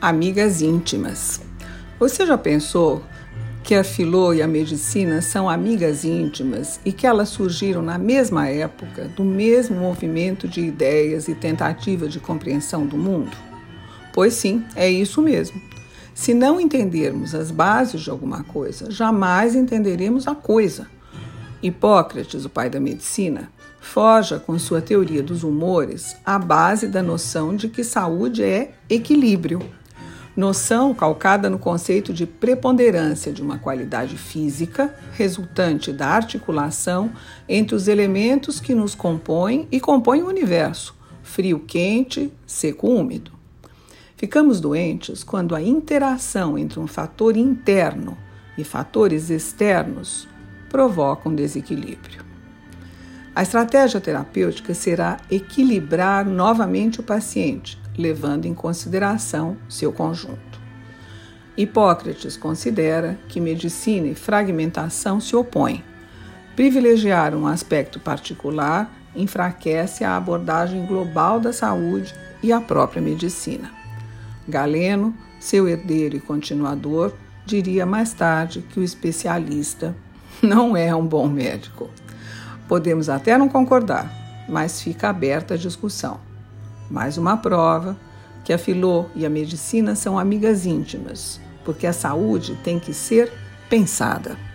amigas íntimas. Você já pensou que a filô e a medicina são amigas íntimas e que elas surgiram na mesma época, do mesmo movimento de ideias e tentativa de compreensão do mundo? Pois sim, é isso mesmo. Se não entendermos as bases de alguma coisa, jamais entenderemos a coisa. Hipócrates, o pai da medicina, forja com sua teoria dos humores a base da noção de que saúde é equilíbrio noção calcada no conceito de preponderância de uma qualidade física resultante da articulação entre os elementos que nos compõem e compõem o universo, frio-quente, seco-úmido. Ficamos doentes quando a interação entre um fator interno e fatores externos provoca um desequilíbrio. A estratégia terapêutica será equilibrar novamente o paciente, levando em consideração seu conjunto. Hipócrates considera que medicina e fragmentação se opõem. Privilegiar um aspecto particular enfraquece a abordagem global da saúde e a própria medicina. Galeno, seu herdeiro e continuador, diria mais tarde que o especialista não é um bom médico. Podemos até não concordar, mas fica aberta a discussão. Mais uma prova que a filô e a medicina são amigas íntimas, porque a saúde tem que ser pensada.